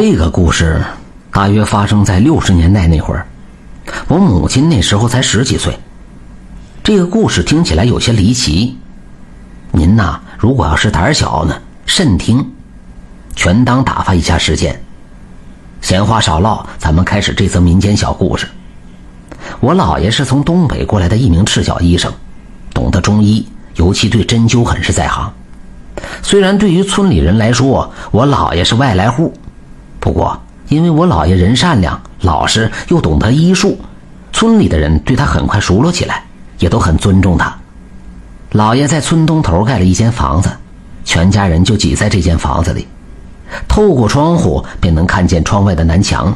这个故事大约发生在六十年代那会儿，我母亲那时候才十几岁。这个故事听起来有些离奇，您呐，如果要是胆小呢，慎听，全当打发一下时间。闲话少唠，咱们开始这则民间小故事。我姥爷是从东北过来的一名赤脚医生，懂得中医，尤其对针灸很是在行。虽然对于村里人来说，我姥爷是外来户。不过，因为我姥爷人善良、老实，又懂得医术，村里的人对他很快熟络起来，也都很尊重他。姥爷在村东头盖了一间房子，全家人就挤在这间房子里，透过窗户便能看见窗外的南墙。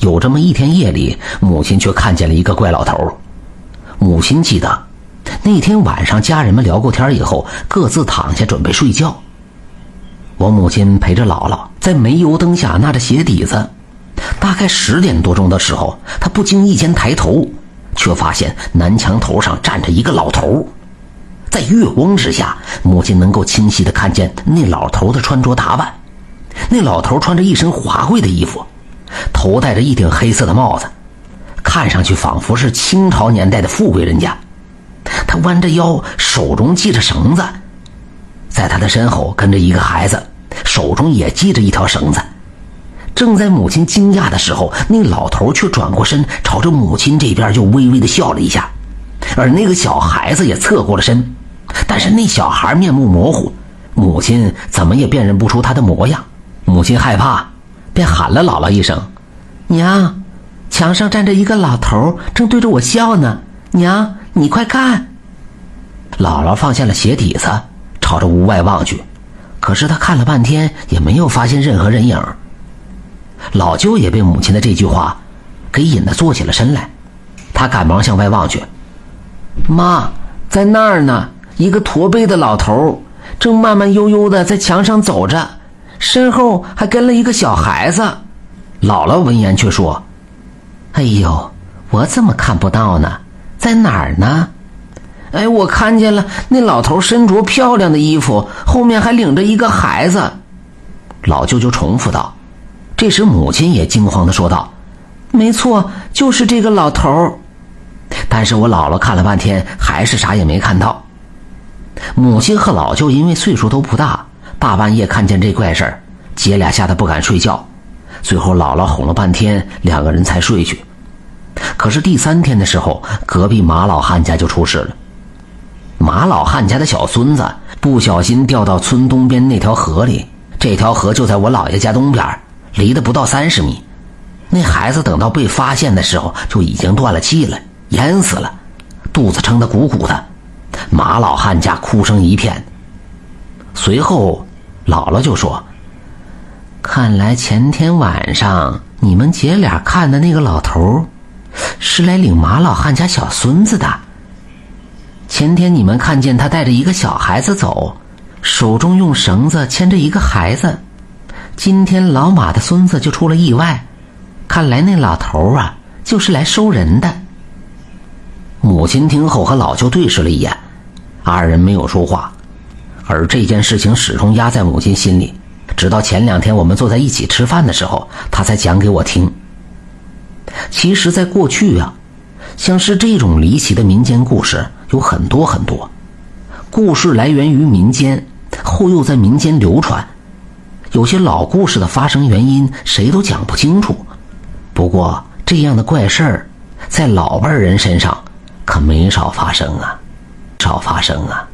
有这么一天夜里，母亲却看见了一个怪老头。母亲记得，那天晚上家人们聊过天以后，各自躺下准备睡觉。我母亲陪着姥姥在煤油灯下纳着鞋底子，大概十点多钟的时候，她不经意间抬头，却发现南墙头上站着一个老头。在月光之下，母亲能够清晰的看见那老头的穿着打扮。那老头穿着一身华贵的衣服，头戴着一顶黑色的帽子，看上去仿佛是清朝年代的富贵人家。他弯着腰，手中系着绳子，在他的身后跟着一个孩子。手中也系着一条绳子，正在母亲惊讶的时候，那老头却转过身，朝着母亲这边就微微的笑了一下，而那个小孩子也侧过了身，但是那小孩面目模糊，母亲怎么也辨认不出他的模样。母亲害怕，便喊了姥姥一声：“娘，墙上站着一个老头，正对着我笑呢。娘，你快看！”姥姥放下了鞋底子，朝着屋外望去。可是他看了半天也没有发现任何人影。老舅也被母亲的这句话给引得坐起了身来，他赶忙向外望去，妈，在那儿呢，一个驼背的老头正慢慢悠悠的在墙上走着，身后还跟了一个小孩子。姥姥闻言却说：“哎呦，我怎么看不到呢？在哪儿呢？”哎，我看见了，那老头身着漂亮的衣服，后面还领着一个孩子。老舅舅重复道。这时，母亲也惊慌的说道：“没错，就是这个老头。”但是我姥姥看了半天，还是啥也没看到。母亲和老舅因为岁数都不大，大半夜看见这怪事儿，姐俩吓得不敢睡觉。最后，姥姥哄了半天，两个人才睡去。可是第三天的时候，隔壁马老汉家就出事了。马老汉家的小孙子不小心掉到村东边那条河里，这条河就在我姥爷家东边，离得不到三十米。那孩子等到被发现的时候，就已经断了气了，淹死了，肚子撑得鼓鼓的。马老汉家哭声一片。随后，姥姥就说：“看来前天晚上你们姐俩看的那个老头，是来领马老汉家小孙子的。”前天你们看见他带着一个小孩子走，手中用绳子牵着一个孩子。今天老马的孙子就出了意外，看来那老头啊就是来收人的。母亲听后和老舅对视了一眼，二人没有说话，而这件事情始终压在母亲心里，直到前两天我们坐在一起吃饭的时候，她才讲给我听。其实，在过去啊，像是这种离奇的民间故事。有很多很多，故事来源于民间，后又在民间流传。有些老故事的发生原因，谁都讲不清楚。不过这样的怪事儿，在老辈人身上可没少发生啊，少发生啊。